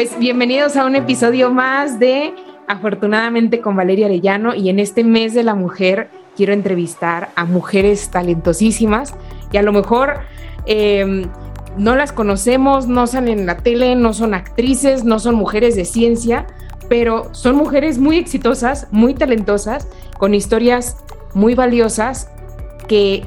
Pues bienvenidos a un episodio más de Afortunadamente con Valeria Arellano y en este mes de la mujer quiero entrevistar a mujeres talentosísimas y a lo mejor em, no las conocemos, no salen en la tele, no son actrices, no son mujeres de ciencia, pero son mujeres muy exitosas, muy talentosas, con historias muy valiosas que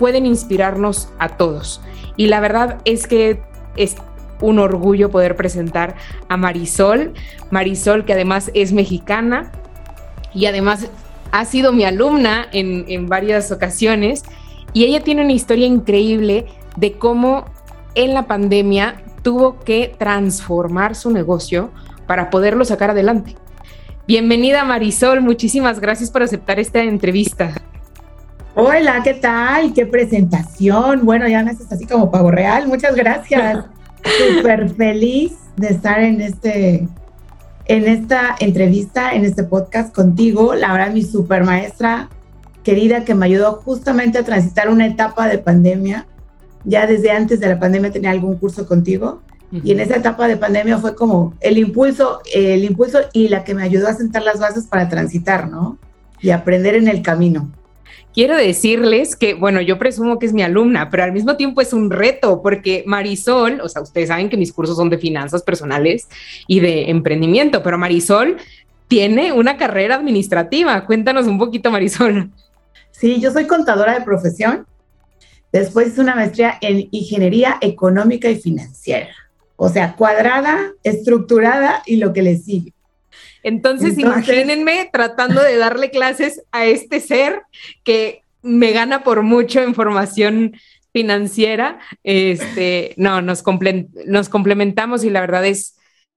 pueden inspirarnos a todos. Y la verdad es que es un orgullo poder presentar a Marisol. Marisol, que además es mexicana y además ha sido mi alumna en, en varias ocasiones. Y ella tiene una historia increíble de cómo en la pandemia tuvo que transformar su negocio para poderlo sacar adelante. Bienvenida Marisol, muchísimas gracias por aceptar esta entrevista. Hola, ¿qué tal? ¿Qué presentación? Bueno, ya me haces así como pavo real. Muchas gracias. Súper feliz de estar en este en esta entrevista, en este podcast contigo. La verdad, mi super maestra querida que me ayudó justamente a transitar una etapa de pandemia. Ya desde antes de la pandemia tenía algún curso contigo. Y en esa etapa de pandemia fue como el impulso, el impulso y la que me ayudó a sentar las bases para transitar, ¿no? Y aprender en el camino. Quiero decirles que, bueno, yo presumo que es mi alumna, pero al mismo tiempo es un reto porque Marisol, o sea, ustedes saben que mis cursos son de finanzas personales y de emprendimiento, pero Marisol tiene una carrera administrativa. Cuéntanos un poquito, Marisol. Sí, yo soy contadora de profesión. Después hice una maestría en ingeniería económica y financiera. O sea, cuadrada, estructurada y lo que le sigue. Entonces, imagínense tratando de darle clases a este ser que me gana por mucho en formación financiera. Este, no, nos, nos complementamos y la verdad es,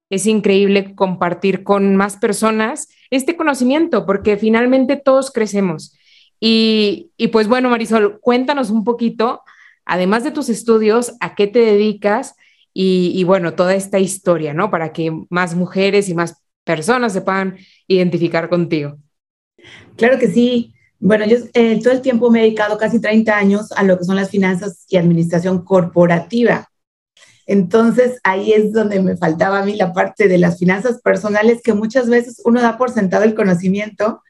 es increíble compartir con más personas este conocimiento, porque finalmente todos crecemos. Y, y pues bueno, Marisol, cuéntanos un poquito, además de tus estudios, a qué te dedicas y, y bueno, toda esta historia, ¿no? Para que más mujeres y más personas se puedan identificar contigo. Claro que sí. Bueno, yo eh, todo el tiempo me he dedicado casi 30 años a lo que son las finanzas y administración corporativa. Entonces ahí es donde me faltaba a mí la parte de las finanzas personales que muchas veces uno da por sentado el conocimiento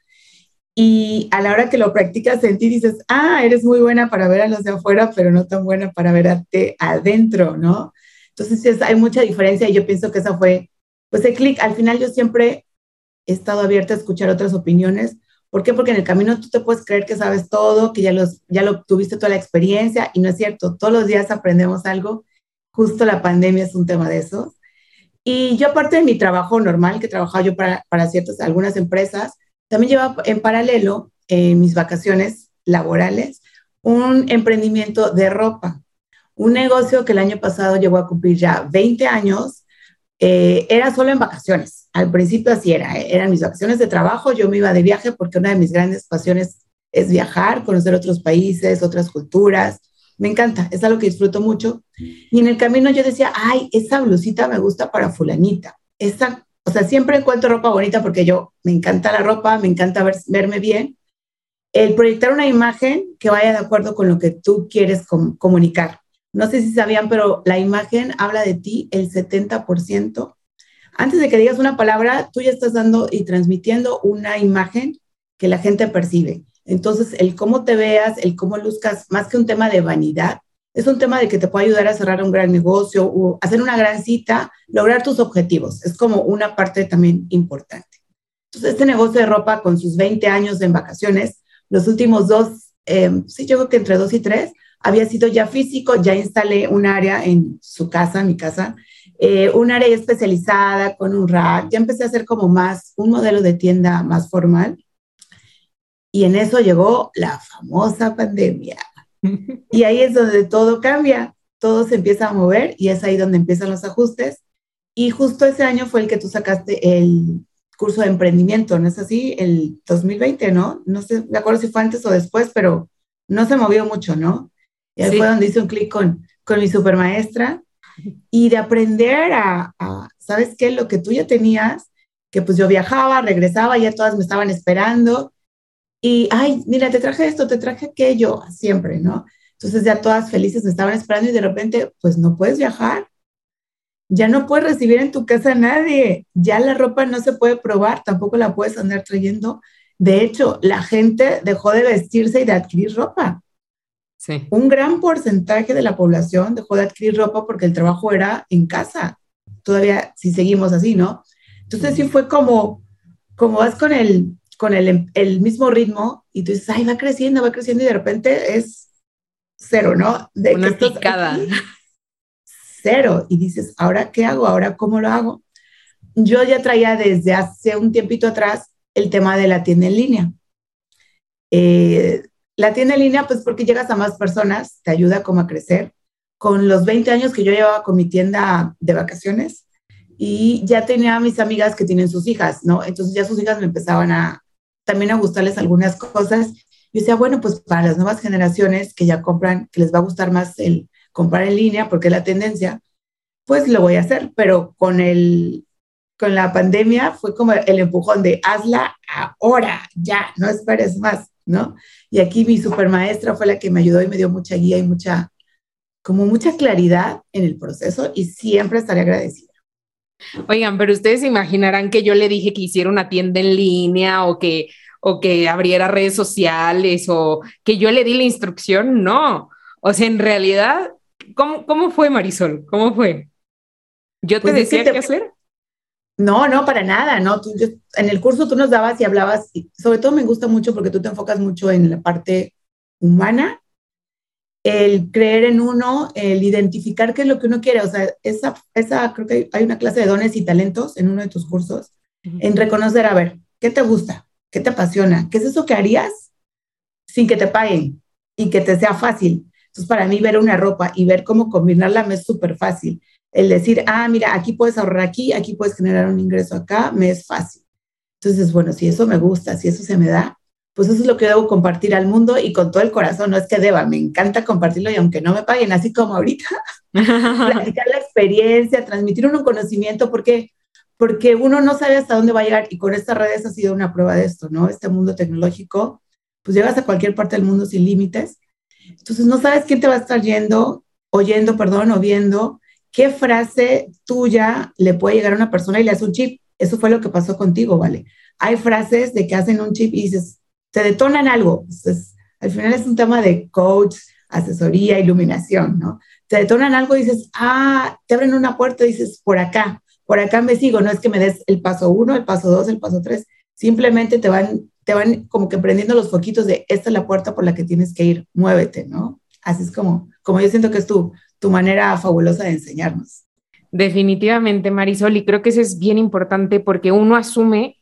y a la hora que lo practicas en ti dices, ah, eres muy buena para ver a los de afuera, pero no tan buena para verte adentro, ¿no? Entonces hay mucha diferencia y yo pienso que esa fue pues el clic, al final yo siempre he estado abierta a escuchar otras opiniones. ¿Por qué? Porque en el camino tú te puedes creer que sabes todo, que ya, los, ya lo tuviste toda la experiencia y no es cierto. Todos los días aprendemos algo. Justo la pandemia es un tema de esos. Y yo aparte de mi trabajo normal, que trabajaba yo para, para ciertas, algunas empresas, también llevaba en paralelo, en mis vacaciones laborales, un emprendimiento de ropa. Un negocio que el año pasado llegó a cumplir ya 20 años eh, era solo en vacaciones. Al principio así era, ¿eh? eran mis vacaciones de trabajo, yo me iba de viaje porque una de mis grandes pasiones es viajar, conocer otros países, otras culturas. Me encanta, es algo que disfruto mucho. Y en el camino yo decía, ay, esa blusita me gusta para fulanita. Esa, o sea, siempre encuentro ropa bonita porque yo me encanta la ropa, me encanta verme bien. El proyectar una imagen que vaya de acuerdo con lo que tú quieres comunicar. No sé si sabían, pero la imagen habla de ti el 70%. Antes de que digas una palabra, tú ya estás dando y transmitiendo una imagen que la gente percibe. Entonces, el cómo te veas, el cómo luzcas, más que un tema de vanidad, es un tema de que te puede ayudar a cerrar un gran negocio o hacer una gran cita, lograr tus objetivos. Es como una parte también importante. Entonces, este negocio de ropa con sus 20 años en vacaciones, los últimos dos, eh, sí, yo creo que entre dos y tres, había sido ya físico, ya instalé un área en su casa, mi casa, eh, un área especializada con un rack, ya empecé a hacer como más, un modelo de tienda más formal. Y en eso llegó la famosa pandemia. Y ahí es donde todo cambia, todo se empieza a mover y es ahí donde empiezan los ajustes. Y justo ese año fue el que tú sacaste el curso de emprendimiento, ¿no es así? El 2020, ¿no? No sé, me acuerdo si fue antes o después, pero no se movió mucho, ¿no? Y ahí fue donde hice un clic con, con mi supermaestra y de aprender a, ¿sabes qué? Lo que tú ya tenías, que pues yo viajaba, regresaba, ya todas me estaban esperando y, ay, mira, te traje esto, te traje aquello, siempre, ¿no? Entonces ya todas felices me estaban esperando y de repente, pues no puedes viajar. ya no puedes recibir en tu casa a nadie, ya la ropa no se puede probar, tampoco la puedes andar trayendo. De hecho, la gente dejó de vestirse y de adquirir ropa. Sí. Un gran porcentaje de la población dejó de adquirir ropa porque el trabajo era en casa. Todavía si seguimos así, ¿no? Entonces sí fue como, como vas con el, con el, el mismo ritmo y tú dices, ay, va creciendo, va creciendo y de repente es cero, ¿no? De Una picada. cero. Y dices, ¿ahora qué hago? ¿Ahora cómo lo hago? Yo ya traía desde hace un tiempito atrás el tema de la tienda en línea. Eh, la tienda en línea, pues porque llegas a más personas, te ayuda como a crecer. Con los 20 años que yo llevaba con mi tienda de vacaciones y ya tenía a mis amigas que tienen sus hijas, ¿no? Entonces ya sus hijas me empezaban a también a gustarles algunas cosas. Yo decía, bueno, pues para las nuevas generaciones que ya compran, que les va a gustar más el comprar en línea porque es la tendencia, pues lo voy a hacer, pero con el con la pandemia fue como el empujón de hazla ahora, ya, no esperes más. ¿No? Y aquí mi supermaestra fue la que me ayudó y me dio mucha guía y mucha, como mucha claridad en el proceso y siempre estaré agradecida. Oigan, pero ustedes imaginarán que yo le dije que hiciera una tienda en línea o que, o que abriera redes sociales o que yo le di la instrucción, no. O sea, en realidad, ¿cómo, cómo fue Marisol? ¿Cómo fue? ¿Yo te pues decía qué hacer? No, no, para nada, no. en el curso tú nos dabas y hablabas, y sobre todo me gusta mucho porque tú te enfocas mucho en la parte humana, el creer en uno, el identificar qué es lo que uno quiere. O sea, esa, esa creo que hay una clase de dones y talentos en uno de tus cursos, en reconocer, a ver, ¿qué te gusta? ¿Qué te apasiona? ¿Qué es eso que harías sin que te paguen y que te sea fácil? Entonces, para mí, ver una ropa y ver cómo combinarla me es súper fácil el decir, ah, mira, aquí puedes ahorrar aquí, aquí puedes generar un ingreso acá, me es fácil. Entonces, bueno, si eso me gusta, si eso se me da, pues eso es lo que debo compartir al mundo y con todo el corazón, no es que deba, me encanta compartirlo y aunque no me paguen, así como ahorita, platicar la experiencia, transmitir un conocimiento, porque porque uno no sabe hasta dónde va a llegar y con estas redes ha sido una prueba de esto, ¿no? Este mundo tecnológico, pues llegas a cualquier parte del mundo sin límites, entonces no sabes quién te va a estar yendo, oyendo, perdón, o viendo, ¿qué frase tuya le puede llegar a una persona y le hace un chip? Eso fue lo que pasó contigo, ¿vale? Hay frases de que hacen un chip y dices, te detonan algo. Entonces, al final es un tema de coach, asesoría, iluminación, ¿no? Te detonan algo y dices, ah, te abren una puerta y dices, por acá, por acá me sigo. No es que me des el paso uno, el paso dos, el paso tres. Simplemente te van, te van como que prendiendo los foquitos de esta es la puerta por la que tienes que ir, muévete, ¿no? Así es como, como yo siento que es tu, tu manera fabulosa de enseñarnos. Definitivamente, Marisol, y creo que eso es bien importante porque uno asume,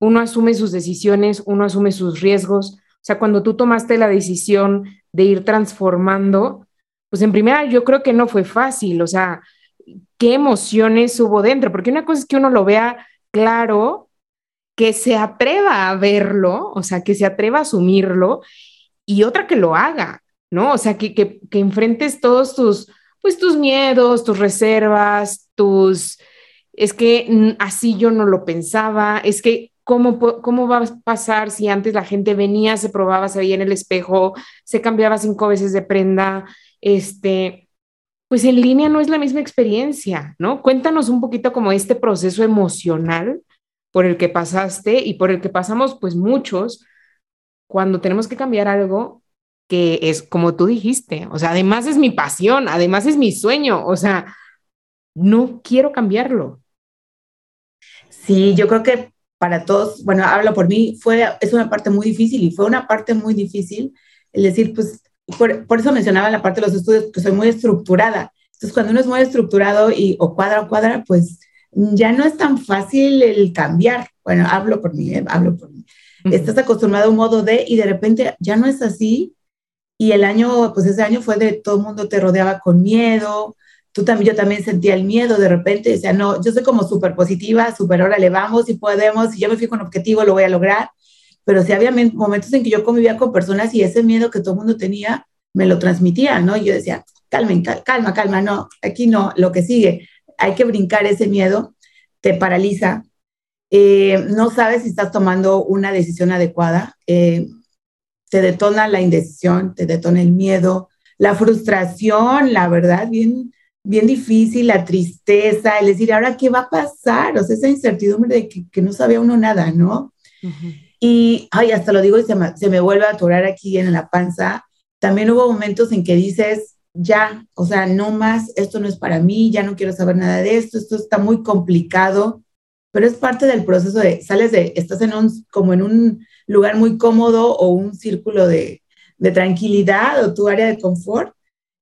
uno asume sus decisiones, uno asume sus riesgos. O sea, cuando tú tomaste la decisión de ir transformando, pues en primera yo creo que no fue fácil, o sea, qué emociones hubo dentro, porque una cosa es que uno lo vea claro, que se atreva a verlo, o sea, que se atreva a asumirlo, y otra que lo haga, ¿no? O sea, que, que, que enfrentes todos tus, pues tus miedos, tus reservas, tus, es que así yo no lo pensaba, es que ¿Cómo, ¿cómo, va a pasar si antes la gente venía, se probaba, se veía en el espejo, se cambiaba cinco veces de prenda? Este, pues en línea no es la misma experiencia, ¿no? Cuéntanos un poquito como este proceso emocional por el que pasaste y por el que pasamos pues muchos cuando tenemos que cambiar algo que es como tú dijiste, o sea, además es mi pasión, además es mi sueño, o sea, no quiero cambiarlo. Sí, yo creo que para todos, bueno, hablo por mí, fue, es una parte muy difícil y fue una parte muy difícil el decir, pues, por, por eso mencionaba la parte de los estudios, que soy muy estructurada. Entonces, cuando uno es muy estructurado y o cuadra o cuadra, pues ya no es tan fácil el cambiar. Bueno, hablo por mí, ¿eh? hablo por mí. Estás acostumbrado a un modo de y de repente ya no es así y el año, pues ese año fue de todo el mundo te rodeaba con miedo. Tú también, yo también sentía el miedo de repente. Decía, no, yo soy como súper positiva, súper órale, vamos y podemos. Si yo me fijo un objetivo, lo voy a lograr. Pero sí había momentos en que yo convivía con personas y ese miedo que todo el mundo tenía me lo transmitía, ¿no? Y yo decía, calmen, calma, calma, no, aquí no, lo que sigue. Hay que brincar ese miedo, te paraliza. Eh, no sabes si estás tomando una decisión adecuada. Eh, te detona la indecisión, te detona el miedo, la frustración, la verdad, bien, bien difícil, la tristeza, el decir, ahora qué va a pasar, o sea, esa incertidumbre de que, no sabía uno nada, ¿no? Y, ay, hasta lo digo y se me, se me vuelve a atorar aquí en la panza. También hubo momentos en que dices, ya, o sea, no más, esto no es para mí, ya no quiero saber nada de esto, esto está muy complicado, pero es parte del proceso de, sales de, estás en un, como en un lugar muy cómodo o un círculo de, de tranquilidad o tu área de confort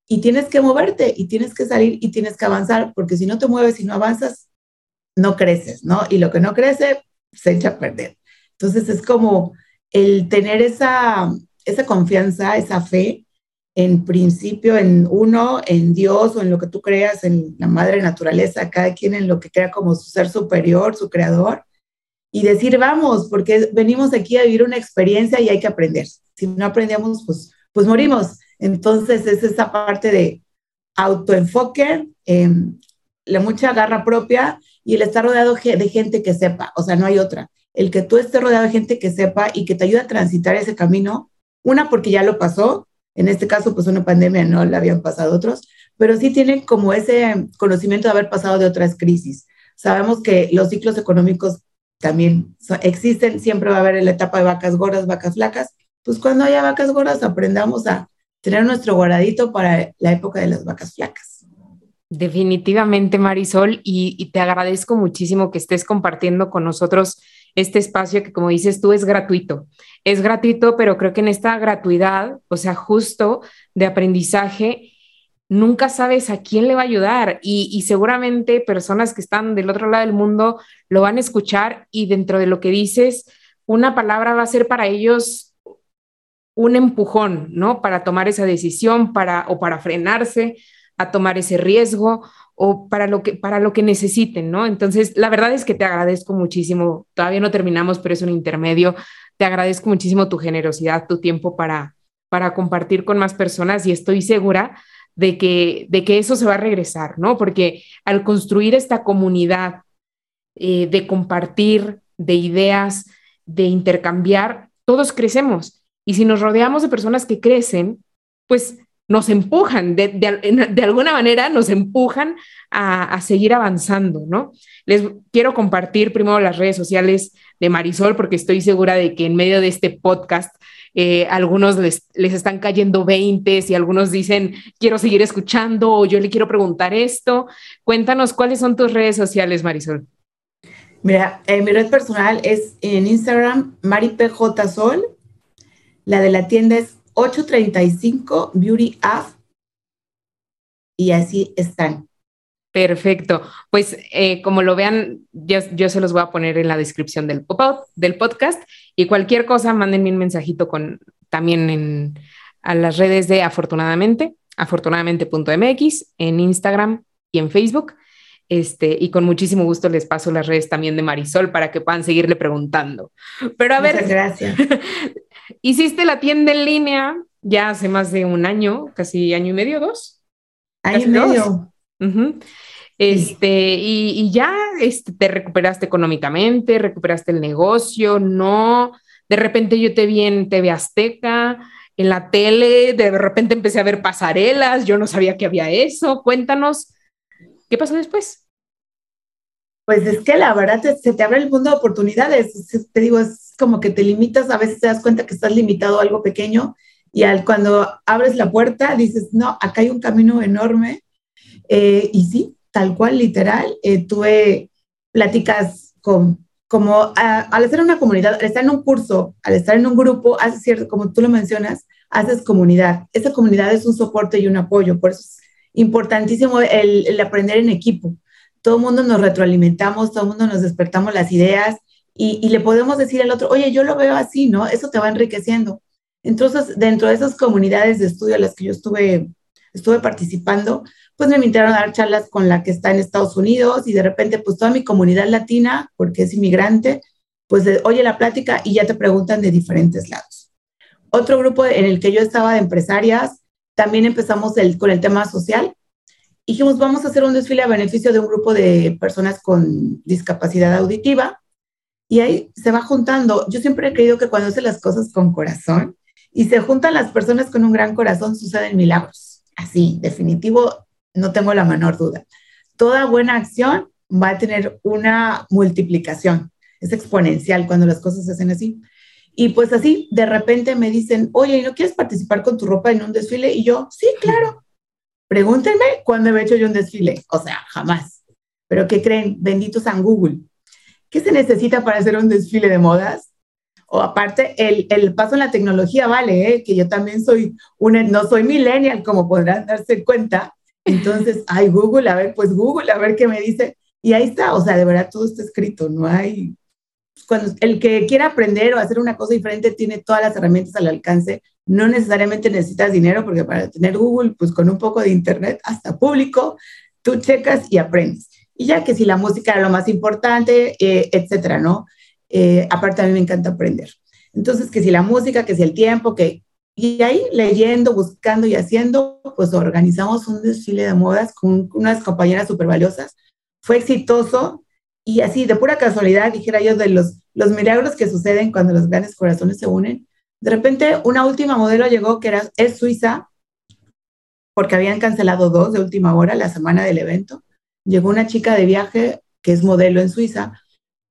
y tienes que moverte y tienes que salir y tienes que avanzar, porque si no te mueves y no avanzas, no creces, ¿no? Y lo que no crece se echa a perder. Entonces es como el tener esa, esa confianza, esa fe en principio en uno, en Dios o en lo que tú creas, en la madre naturaleza, cada quien en lo que crea como su ser superior, su creador, y decir, vamos, porque venimos aquí a vivir una experiencia y hay que aprender. Si no aprendemos, pues, pues morimos. Entonces es esa parte de autoenfoque, em, la mucha garra propia y el estar rodeado de gente que sepa, o sea, no hay otra. El que tú estés rodeado de gente que sepa y que te ayude a transitar ese camino, una porque ya lo pasó, en este caso pues una pandemia no la habían pasado otros, pero sí tienen como ese conocimiento de haber pasado de otras crisis. Sabemos que los ciclos económicos también existen, siempre va a haber la etapa de vacas gordas, vacas flacas, pues cuando haya vacas gordas aprendamos a tener nuestro guardadito para la época de las vacas flacas. Definitivamente, Marisol, y, y, te agradezco muchísimo que estés compartiendo con nosotros este espacio que, como dices tú, es gratuito. Es gratuito, pero creo que en esta gratuidad, o sea, justo de aprendizaje, nunca sabes a quién le va a ayudar y, seguramente personas que están del otro lado del mundo lo van a escuchar y dentro de lo que dices, una palabra va a ser para ellos un empujón, ¿no? Para tomar esa decisión, para o para frenarse a tomar ese riesgo o para lo que para lo que necesiten, ¿no? Entonces, la verdad es que te agradezco muchísimo. Todavía no terminamos, pero es un intermedio. Te agradezco muchísimo tu generosidad, tu tiempo para para compartir con más personas y estoy segura de que, de que eso se va a regresar, ¿no? Porque al construir esta comunidad eh, de compartir, de ideas, de intercambiar, todos crecemos. Y si nos rodeamos de personas que crecen, pues nos empujan, de, de, alguna manera nos empujan a, a, seguir avanzando, ¿no? Les quiero compartir primero las redes sociales de Marisol porque estoy segura de que en medio de este podcast eh, algunos les, les, están cayendo 20 y algunos dicen, quiero seguir escuchando o yo le quiero preguntar esto. Cuéntanos cuáles son tus redes sociales, Marisol. Mira, eh, mi red personal es en Instagram, maripjsol. La de la tienda es 835 Beauty App. Y así están. Perfecto. Pues eh, como lo vean, yo, yo, se los voy a poner en la descripción del, del podcast y cualquier cosa, mándenme un mensajito con, también en, a las redes de afortunadamente, afortunadamente.mx, en Instagram y en Facebook. Este, y con muchísimo gusto les paso las redes también de Marisol para que puedan seguirle preguntando. Pero a ver, gracias. hiciste la tienda en línea ya hace más de un año, casi año y medio, dos. Año y medio. Este, y, ya este, te recuperaste económicamente, recuperaste el negocio, no. De repente yo te vi en TV Azteca, en la tele, de repente empecé a ver pasarelas, yo no sabía que había eso. Cuéntanos, ¿qué pasó después? Pues es que la verdad se te abre el mundo de oportunidades. Te digo, es como que te limitas, a veces te das cuenta que estás limitado a algo pequeño y al, cuando abres la puerta dices, no, acá hay un camino enorme eh, y sí, tal cual, literal, eh, tuve pláticas con, como al estar en una comunidad, al estar en un curso, al estar en un grupo, haces cierto, como tú lo mencionas, haces comunidad. Esa comunidad es un soporte y un apoyo, por eso es importantísimo el, aprender en equipo. Todo el mundo nos retroalimentamos, todo el mundo nos despertamos las ideas y, le podemos decir al otro, oye, yo lo veo así, ¿no? Eso te va enriqueciendo. Entonces, dentro de esas comunidades de estudio a las que yo estuve, estuve participando, pues me invitaron a dar charlas con la que está en Estados Unidos y de repente pues toda mi comunidad latina, porque es inmigrante, pues oye la plática y ya te preguntan de diferentes lados. Otro grupo en el que yo estaba de empresarias, también empezamos el, con el tema social. Dijimos, vamos a hacer un desfile a beneficio de un grupo de personas con discapacidad auditiva. Y ahí se va juntando. Yo siempre he creído que cuando hace las cosas con corazón y se juntan las personas con un gran corazón, suceden milagros. Así, definitivo, no tengo la menor duda. Toda buena acción va a tener una multiplicación, es exponencial cuando las cosas se hacen así. Y pues así, de repente me dicen, oye, ¿y no quieres participar con tu ropa en un desfile? Y yo, sí, claro. Pregúntenme cuándo he hecho yo un desfile. O sea, jamás. Pero ¿qué creen? Bendito San Google. ¿Qué se necesita para hacer un desfile de modas? O aparte, el, el paso en la tecnología vale, ¿eh? que yo también soy una, no soy millennial, como podrán darse cuenta. Entonces, ay, Google, a ver, pues Google, a ver qué me dice. Y ahí está, o sea, de verdad todo está escrito, no hay... Cuando el que quiera aprender o hacer una cosa diferente tiene todas las herramientas al alcance, no necesariamente necesitas dinero, porque para tener Google, pues con un poco de internet, hasta público, tú checas y aprendes. Y ya que si la música era lo más importante, eh, etcétera, ¿no? Eh, aparte a mí me encanta aprender. Entonces, que si la música, que si el tiempo, que... Y ahí leyendo, buscando y haciendo, pues organizamos un desfile de modas con unas compañeras súper valiosas. Fue exitoso y así, de pura casualidad, dijera yo, de los, los milagros que suceden cuando los grandes corazones se unen. De repente, una última modelo llegó que era, es suiza, porque habían cancelado dos de última hora la semana del evento. Llegó una chica de viaje que es modelo en Suiza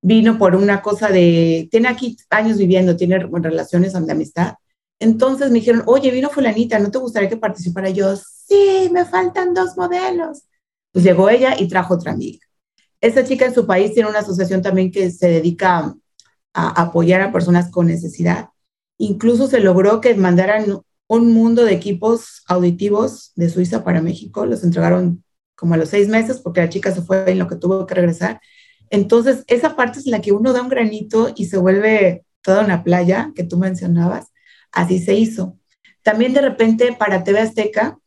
vino por una cosa de, tiene aquí años viviendo, tiene relaciones de amistad. Entonces me dijeron, oye, vino fulanita, ¿no te gustaría que participara? Yo, sí, me faltan dos modelos. Pues llegó ella y trajo otra amiga. Esa chica en su país tiene una asociación también que se dedica a apoyar a personas con necesidad. Incluso se logró que mandaran un mundo de equipos auditivos de Suiza para México. Los entregaron como a los seis meses porque la chica se fue en lo que tuvo que regresar. Entonces, esa parte es la que uno da un granito y se vuelve toda una playa que tú mencionabas. Así se hizo. También de repente para TV Azteca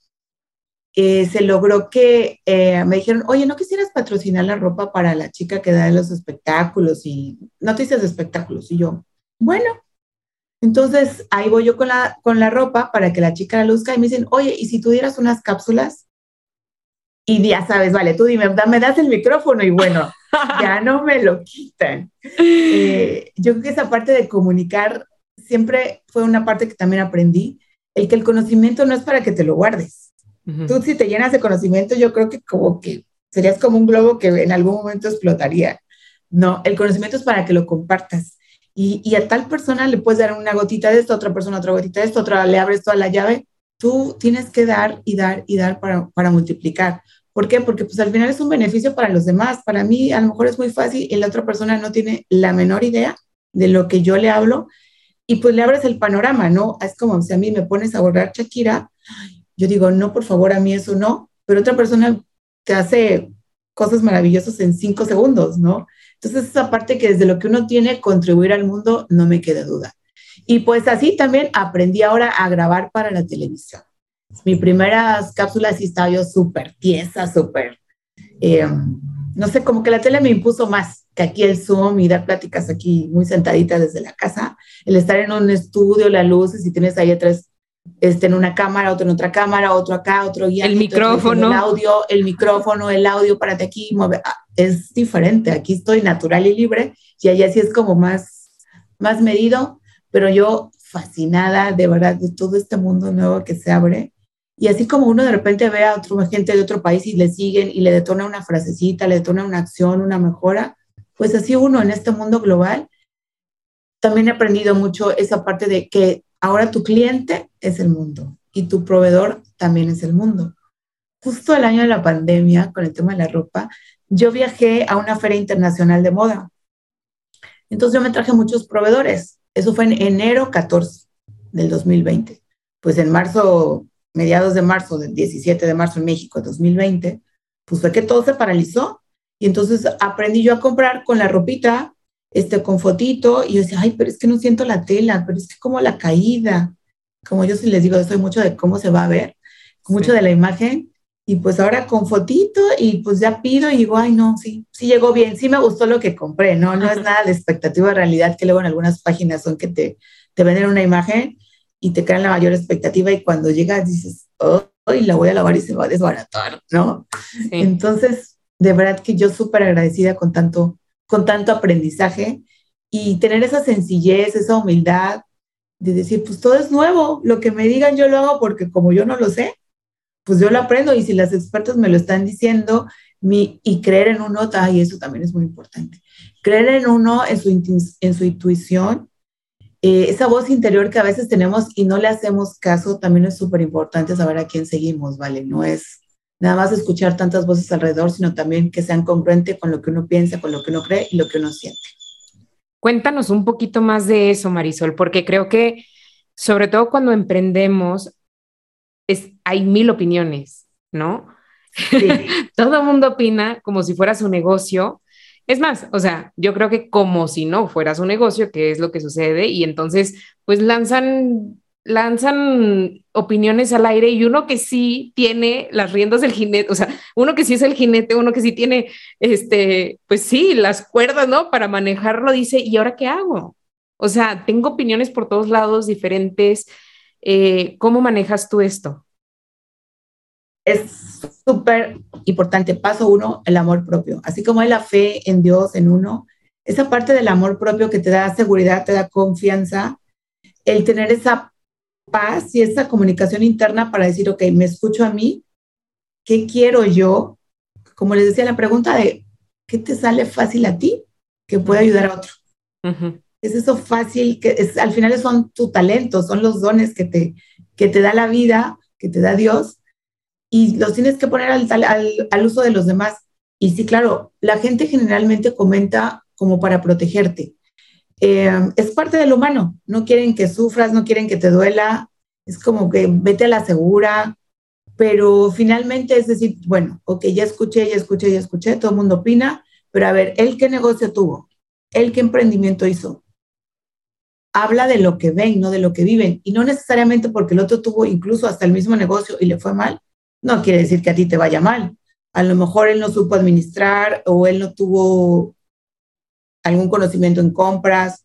eh, se logró que eh, me dijeron, oye, ¿no quisieras patrocinar la ropa para la chica que da los espectáculos y noticias de espectáculos? Y yo, bueno. Entonces ahí voy yo con la, con la ropa para que la chica la luzca y me dicen, oye, ¿y si tú dieras unas cápsulas? Y ya sabes, vale, tú dime, me das el micrófono y bueno, ya no me lo quitan. Eh, yo creo que esa parte de comunicar siempre fue una parte que también aprendí, el que el conocimiento no es para que te lo guardes. Tú si te llenas de conocimiento, yo creo que como que serías como un globo que en algún momento explotaría. No, el conocimiento es para que lo compartas. Y, y a tal persona le puedes dar una gotita de esto, a otra persona otra gotita de esto, otra le abres toda la llave. Tú tienes que dar y dar y dar para, para multiplicar. ¿Por qué? Porque pues al final es un beneficio para los demás. Para mí a lo mejor es muy fácil y la otra persona no tiene la menor idea de lo que yo le hablo y pues le abres el panorama, ¿no? Es como si a mí me pones a borrar Shakira, yo digo, no, por favor, a mí eso no, pero otra persona te hace cosas maravillosas en cinco segundos, ¿no? Entonces esa parte que desde lo que uno tiene contribuir al mundo, no me queda duda. Y pues así también aprendí ahora a grabar para la televisión. Mi primeras cápsulas sí estaba yo súper tiesa, súper, eh, no sé, como que la tele me impuso más que aquí el Zoom y dar pláticas aquí muy sentadita desde la casa. El estar en un estudio, las luces y tienes ahí atrás este, en una cámara, otro en otra cámara, otro acá, otro guía. El micrófono. El audio, el micrófono, el audio para de aquí, ah, es diferente. Aquí estoy natural y libre y allá sí es como más, más medido, pero yo fascinada de verdad de todo este mundo nuevo que se abre y así como uno de repente ve a otra gente de otro país y le siguen y le detona una frasecita, le detona una acción, una mejora, pues así uno en este mundo global, también he aprendido mucho esa parte de que ahora tu cliente es el mundo y tu proveedor también es el mundo. Justo el año de la pandemia, con el tema de la ropa, yo viajé a una feria internacional de moda. Entonces yo me traje muchos proveedores. Eso fue en enero 14 del 2020. Pues en marzo mediados de marzo, del 17 de marzo en México, 2020, pues fue que todo se paralizó. Y entonces aprendí yo a comprar con la ropita, este, con fotito, y yo decía, ay, pero es que no siento la tela, pero es que como la caída, como yo sí les digo, soy mucho de cómo se va a ver, mucho de la imagen, y pues ahora con fotito, y pues ya pido y digo, ay, no, sí, sí llegó bien, sí me gustó lo que compré, ¿no? No es nada de expectativa de realidad que luego en algunas páginas son que te, te venden una imagen y te crean la mayor expectativa y cuando llegas dices, hoy la voy a lavar y se va a desbaratar, ¿no? Entonces, de verdad que yo súper agradecida con tanto, con tanto aprendizaje y tener esa sencillez, esa humildad de decir, pues todo es nuevo, lo que me digan yo lo hago porque como yo no lo sé, pues yo lo aprendo y si las expertas me lo están diciendo y creer en uno, y eso también es muy importante. Creer en uno, en su, en su intuición, eh, esa voz interior que a veces tenemos y no le hacemos caso, también es súper importante saber a quién seguimos, ¿vale? No es nada más escuchar tantas voces alrededor, sino también que sean congruentes con lo que uno piensa, con lo que uno cree y lo que uno siente. Cuéntanos un poquito más de eso, Marisol, porque creo que sobre todo cuando emprendemos, es, hay mil opiniones, ¿no? Todo el mundo opina como si fuera su negocio. Es más, o sea, yo creo que como si no fuera su negocio, que es lo que sucede, y entonces, pues lanzan, lanzan opiniones al aire y uno que sí tiene las riendas del jinete, o sea, uno que sí es el jinete, uno que sí tiene, este, pues sí, las cuerdas, ¿no? Para manejarlo, dice, ¿y ahora qué hago? O sea, tengo opiniones por todos lados diferentes. Eh, ¿Cómo manejas tú esto? Es súper importante. Paso uno, el amor propio. Así como hay la fe en Dios, en uno, esa parte del amor propio que te da seguridad, te da confianza, el tener esa paz y esa comunicación interna para decir, ok, me escucho a mí, ¿qué quiero yo? Como les decía, la pregunta de, ¿qué te sale fácil a ti que puede ayudar a otro? Es eso fácil, que es, al final son tu talento, son los dones que te, que te da la vida, que te da Dios, y los tienes que poner al, uso de los demás. Y sí, claro, la gente generalmente comenta como para protegerte. Eh, es parte del humano, no quieren que sufras, no quieren que te duela, es como que vete a la segura, pero finalmente es decir, bueno, ok, ya escuché, ya escuché, ya escuché, todo el mundo opina, pero a ver, ¿él qué negocio tuvo? ¿Él qué emprendimiento hizo? Habla de lo que ven, no de lo que viven, y no necesariamente porque el otro tuvo incluso hasta el mismo negocio y le fue mal, no quiere decir que a ti te vaya mal. A lo mejor él no supo administrar o él no tuvo algún conocimiento en compras.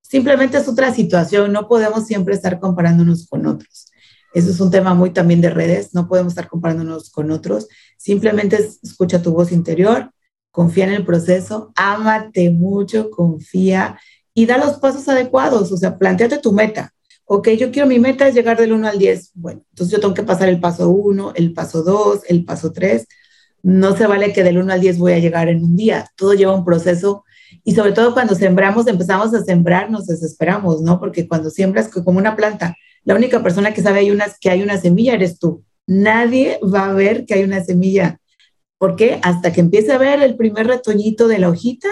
Simplemente es otra situación. No podemos siempre estar comparándonos con otros. Eso es un tema muy también de redes. No podemos estar comparándonos con otros. Simplemente escucha tu voz interior, confía en el proceso, ámate mucho, confía y da los pasos adecuados. O sea, planteate tu meta ok, yo quiero mi meta es llegar del 1 al 10. Bueno, entonces yo tengo que pasar el paso 1, el paso 2, el paso 3. No se vale que del 1 al 10 voy a llegar en un día. Todo lleva un proceso y sobre todo cuando sembramos, empezamos a sembrar, nos desesperamos, ¿no? Porque cuando siembras como una planta, la única persona que sabe hay unas, que hay una semilla eres tú. Nadie va a ver que hay una semilla. ¿Por qué? Hasta que empiece a ver el primer retoñito de la hojita,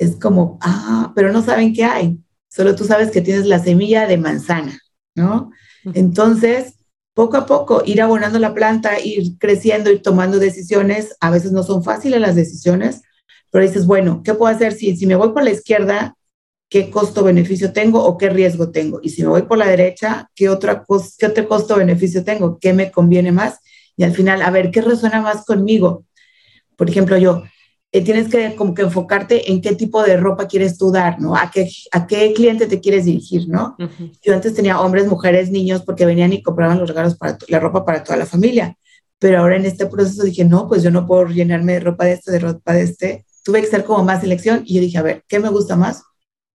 es como, ah, pero no saben qué hay solo tú sabes que tienes la semilla de manzana, ¿no? Entonces, poco a poco, ir abonando la planta, ir creciendo, ir tomando decisiones, a veces no son fáciles las decisiones, pero dices, bueno, ¿qué puedo hacer si, si me voy por la izquierda? ¿Qué costo-beneficio tengo o qué riesgo tengo? Y si me voy por la derecha, ¿qué, otra qué otro costo-beneficio tengo? ¿Qué me conviene más? Y al final, a ver, ¿qué resuena más conmigo? Por ejemplo, yo, eh, tienes que como que enfocarte en qué tipo de ropa quieres tú dar, ¿no? A qué, a qué cliente te quieres dirigir, ¿no? Yo antes tenía hombres, mujeres, niños, porque venían y compraban los regalos para la ropa para toda la familia. Pero ahora en este proceso dije, no, pues yo no puedo llenarme de ropa de este, de ropa de este. Tuve que ser como más selección y yo dije, a ver, ¿qué me gusta más?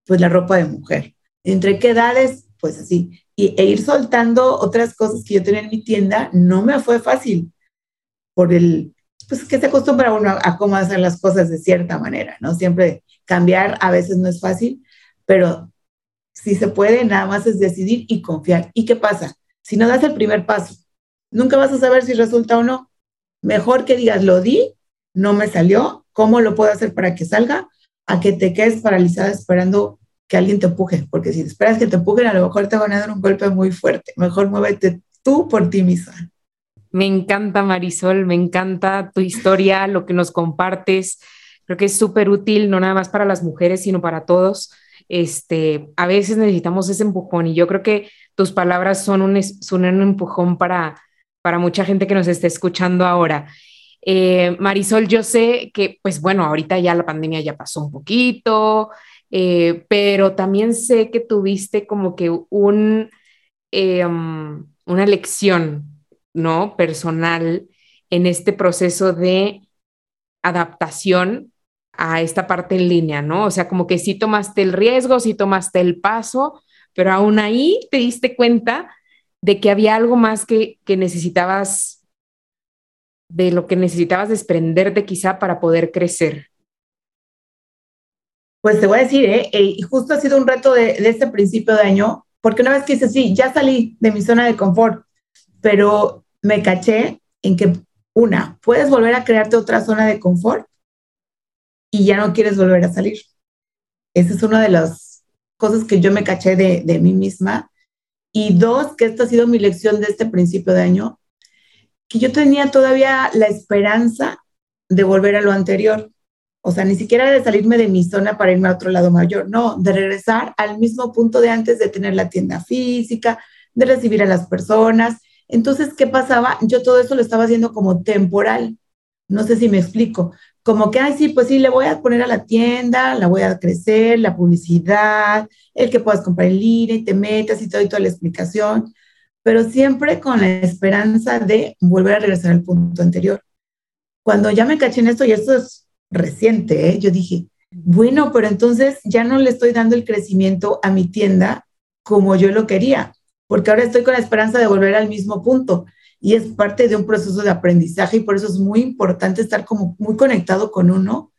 Pues la ropa de mujer. ¿Entre qué edades? Pues así. Y, e ir soltando otras cosas que yo tenía en mi tienda no me fue fácil por el, pues que se acostumbra uno a, cómo hacer las cosas de cierta manera, ¿no? Siempre cambiar a veces no es fácil, pero si se puede, nada más es decidir y confiar. ¿Y qué pasa? Si no das el primer paso, nunca vas a saber si resulta o no. Mejor que digas, lo di, no me salió, ¿cómo lo puedo hacer para que salga? A que te quedes paralizada esperando que alguien te empuje, porque si esperas que te empujen, a lo mejor te van a dar un golpe muy fuerte. Mejor muévete tú por ti misma. Me encanta Marisol, me encanta tu historia, lo que nos compartes. Creo que es súper útil, no nada más para las mujeres, sino para todos. Este, a veces necesitamos ese empujón y yo creo que tus palabras son un, son un empujón para, para mucha gente que nos esté escuchando ahora. Eh, Marisol, yo sé que, pues bueno, ahorita ya la pandemia ya pasó un poquito, eh, pero también sé que tuviste como que un, um, una lección ¿no? Personal en este proceso de adaptación a esta parte en línea, ¿no? O sea, como que sí tomaste el riesgo, sí tomaste el paso, pero aún ahí te diste cuenta de que había algo más que, necesitabas de lo que necesitabas desprenderte quizá para poder crecer? Pues te voy a decir, ¿eh? eh y justo ha sido un reto de, de este principio de año, porque una vez que dices, sí, ya salí de mi zona de confort, pero me caché en que, una, puedes volver a crearte otra zona de confort y ya no quieres volver a salir. Esa es una de las cosas que yo me caché de, mí misma. Y dos, que esta ha sido mi lección de este principio de año, que yo tenía todavía la esperanza de volver a lo anterior. O sea, ni siquiera de salirme de mi zona para irme a otro lado mayor, no, de regresar al mismo punto de antes de tener la tienda física, de recibir a las personas. Entonces, ¿qué pasaba? Yo todo eso lo estaba haciendo como temporal. No sé si me explico. Como que, ay, sí, pues sí, le voy a poner a la tienda, la voy a crecer, la publicidad, el que puedas comprar en línea y te metas y todo y toda la explicación pero siempre con la esperanza de volver a regresar al punto anterior. Cuando ya me caché en esto, y esto es reciente, ¿eh? yo dije, bueno, pero entonces ya no le estoy dando el crecimiento a mi tienda como yo lo quería, porque ahora estoy con la esperanza de volver al mismo punto. Y es parte de un proceso de aprendizaje y por eso es muy importante estar como muy conectado con uno,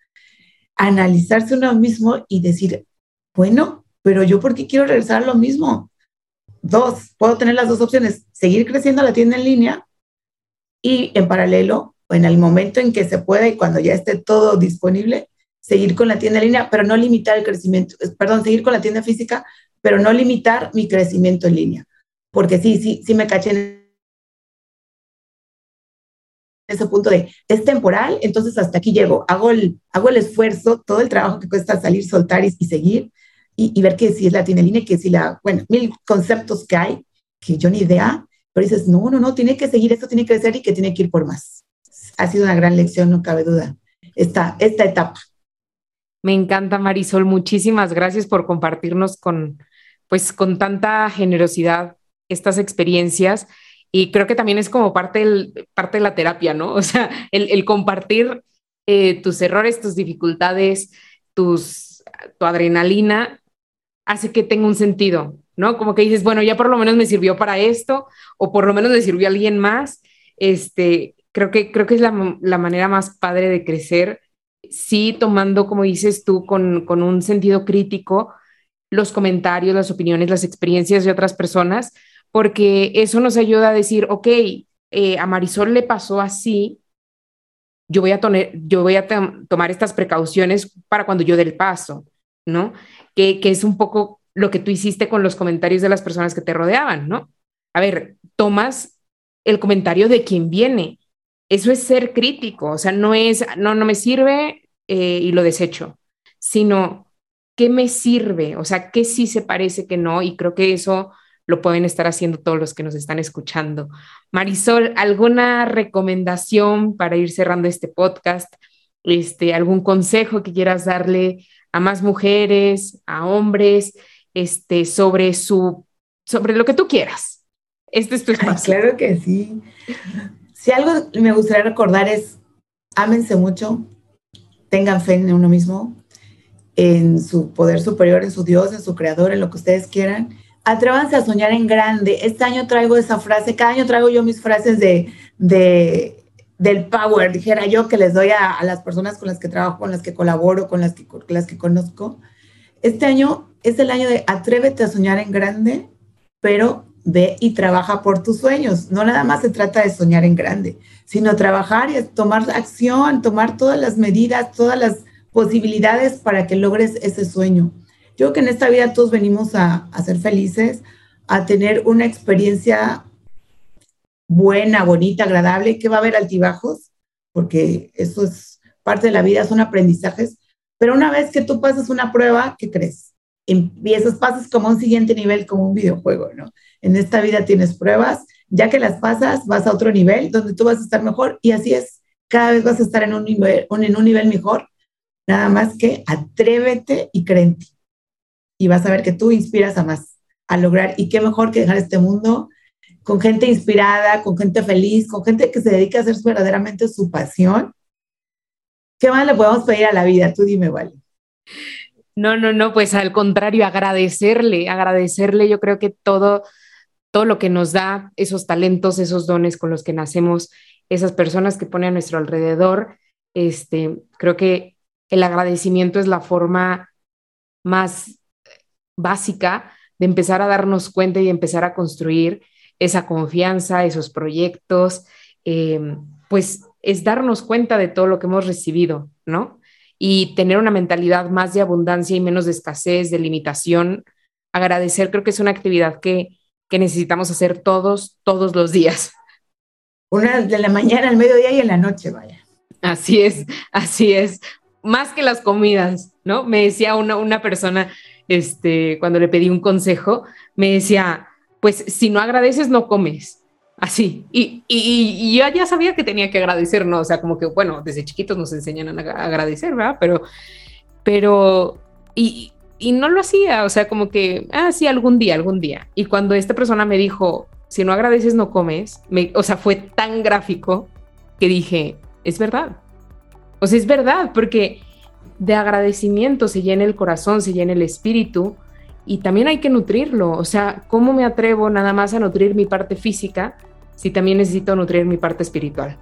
analizarse uno mismo y decir, bueno, pero yo por qué quiero regresar a lo mismo? Dos, puedo tener las dos opciones, seguir creciendo la tienda en línea y en paralelo, en el momento en que se pueda y cuando ya esté todo disponible, seguir con la tienda en línea, pero no limitar el crecimiento, perdón, seguir con la tienda física, pero no limitar mi crecimiento en línea. Porque sí, sí, sí me caché en ese punto de, es temporal, entonces hasta aquí llego, hago el, hago el esfuerzo, todo el trabajo que cuesta salir, soltar y, y seguir, y, ver que si es la tiene línea, que si la, bueno, mil conceptos que hay que yo ni idea, pero dices, no, no, no, tiene que seguir, esto tiene que crecer y que tiene que ir por más. Ha sido una gran lección, no cabe duda, esta, esta etapa. Me encanta, Marisol. Muchísimas gracias por compartirnos con, pues, con tanta generosidad estas experiencias. Y creo que también es como parte, del, parte de la terapia, ¿no? O sea, el, el compartir eh, tus errores, tus dificultades, tus, tu adrenalina, hace que tenga un sentido, ¿no? Como que dices, bueno, ya por lo menos me sirvió para esto, o por lo menos me sirvió a alguien más. Este, creo que, creo que es la, la manera más padre de crecer, sí tomando, como dices tú, con, con un sentido crítico los comentarios, las opiniones, las experiencias de otras personas, porque eso nos ayuda a decir, ok, eh, a Marisol le pasó así, yo voy a, yo voy a tomar estas precauciones para cuando yo dé el paso, ¿no? que, es un poco lo que tú hiciste con los comentarios de las personas que te rodeaban, ¿no? A ver, tomas el comentario de quien viene. Eso es ser crítico, o sea, no es, no, no me sirve eh, y lo desecho, sino, ¿qué me sirve? O sea, ¿qué sí se parece que no? Y creo que eso lo pueden estar haciendo todos los que nos están escuchando. Marisol, ¿alguna recomendación para ir cerrando este podcast? Este, ¿Algún consejo que quieras darle a más mujeres, a hombres, este, sobre su, sobre lo que tú quieras. Este es tu espacio. claro que sí. Si algo me gustaría recordar es, ámense mucho, tengan fe en uno mismo, en su poder superior, en su Dios, en su creador, en lo que ustedes quieran. Atrévanse a soñar en grande. Este año traigo esa frase, cada año traigo yo mis frases de, de del power, dijera yo, que les doy a, las personas con las que trabajo, con las que colaboro, con las que, las que conozco. Este año es el año de atrévete a soñar en grande, pero ve y trabaja por tus sueños. No nada más se trata de soñar en grande, sino trabajar y tomar acción, tomar todas las medidas, todas las posibilidades para que logres ese sueño. Yo creo que en esta vida todos venimos a, ser felices, a tener una experiencia buena, bonita, agradable, que va a haber altibajos, porque eso es parte de la vida, son aprendizajes, pero una vez que tú pasas una prueba, ¿qué crees? Empiezas, pasas como un siguiente nivel, como un videojuego, ¿no? En esta vida tienes pruebas, ya que las pasas, vas a otro nivel donde tú vas a estar mejor y así es, cada vez vas a estar en un nivel, en un nivel mejor, nada más que atrévete y cree en ti. Y vas a ver que tú inspiras a más, a lograr, y qué mejor que dejar este mundo con gente inspirada, con gente feliz, con gente que se dedica a hacer verdaderamente su pasión. ¿Qué más le podemos pedir a la vida? Tú dime, vale. No, no, no, pues al contrario, agradecerle, agradecerle, yo creo que todo, todo lo que nos da, esos talentos, esos dones con los que nacemos, esas personas que pone a nuestro alrededor. Este, creo que el agradecimiento es la forma más básica de empezar a darnos cuenta y empezar a construir esa confianza, esos proyectos, em, pues es darnos cuenta de todo lo que hemos recibido, ¿no? Y tener una mentalidad más de abundancia y menos de escasez, de limitación. Agradecer creo que es una actividad que, que necesitamos hacer todos, todos los días. Una de la mañana, al mediodía y en la noche, vaya. Así es, así es. Más que las comidas, ¿no? Me decía una, una persona, este, cuando le pedí un consejo, me decía, pues si no agradeces, no comes. Así. Y, y, yo ya sabía que tenía que agradecer, ¿no? O sea, como que, bueno, desde chiquitos nos enseñan a agradecer, ¿verdad? Pero, pero, y, y no lo hacía, o sea, como que, ah, algún día, algún día. Y cuando esta persona me dijo, si no agradeces, no comes, me, o sea, fue tan gráfico que dije, es verdad. O sea, es verdad, porque de agradecimiento se llena el corazón, se llena el espíritu y también hay que nutrirlo. O sea, ¿cómo me atrevo nada más a nutrir mi parte física si también necesito nutrir mi parte espiritual?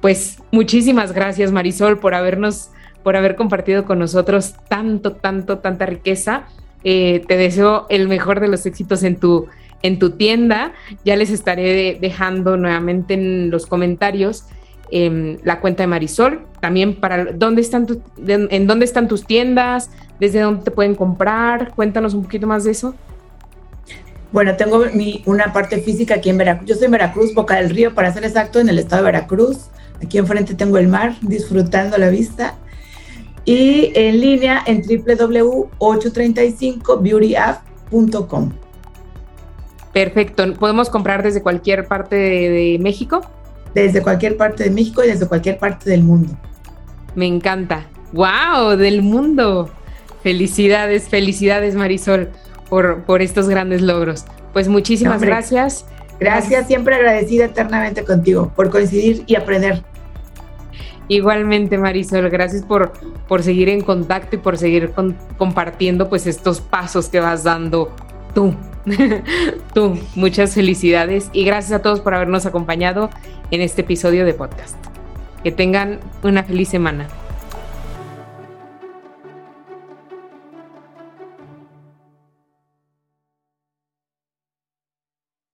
Pues muchísimas gracias Marisol por habernos, por haber compartido con nosotros tanto, tanto, tanta riqueza. Eh, te deseo el mejor de los éxitos en tu, en tu tienda. Ya les estaré dejando nuevamente en los comentarios Em, la cuenta de Marisol, también para dónde están en dónde están tus tiendas, desde dónde te pueden comprar, cuéntanos un poquito más de eso. Bueno, tengo mi, una parte física aquí en Veracruz. Yo soy en Veracruz, Boca del Río, para ser exacto, en el estado de Veracruz. Aquí enfrente tengo el mar, disfrutando la vista. Y en línea en www.835beautyapp.com. Perfecto. ¿Podemos comprar desde cualquier parte de México? Desde cualquier parte de México y desde cualquier parte del mundo. Me encanta. ¡Wow! Del mundo. Felicidades, felicidades Marisol por, por estos grandes logros. Pues muchísimas gracias. Gracias, siempre agradecida eternamente contigo por coincidir y aprender. Igualmente, Marisol, gracias por, por seguir en contacto y por seguir compartiendo pues estos pasos que vas dando tú. tú, muchas felicidades y gracias a todos por habernos acompañado en este episodio de podcast. Que tengan una feliz semana.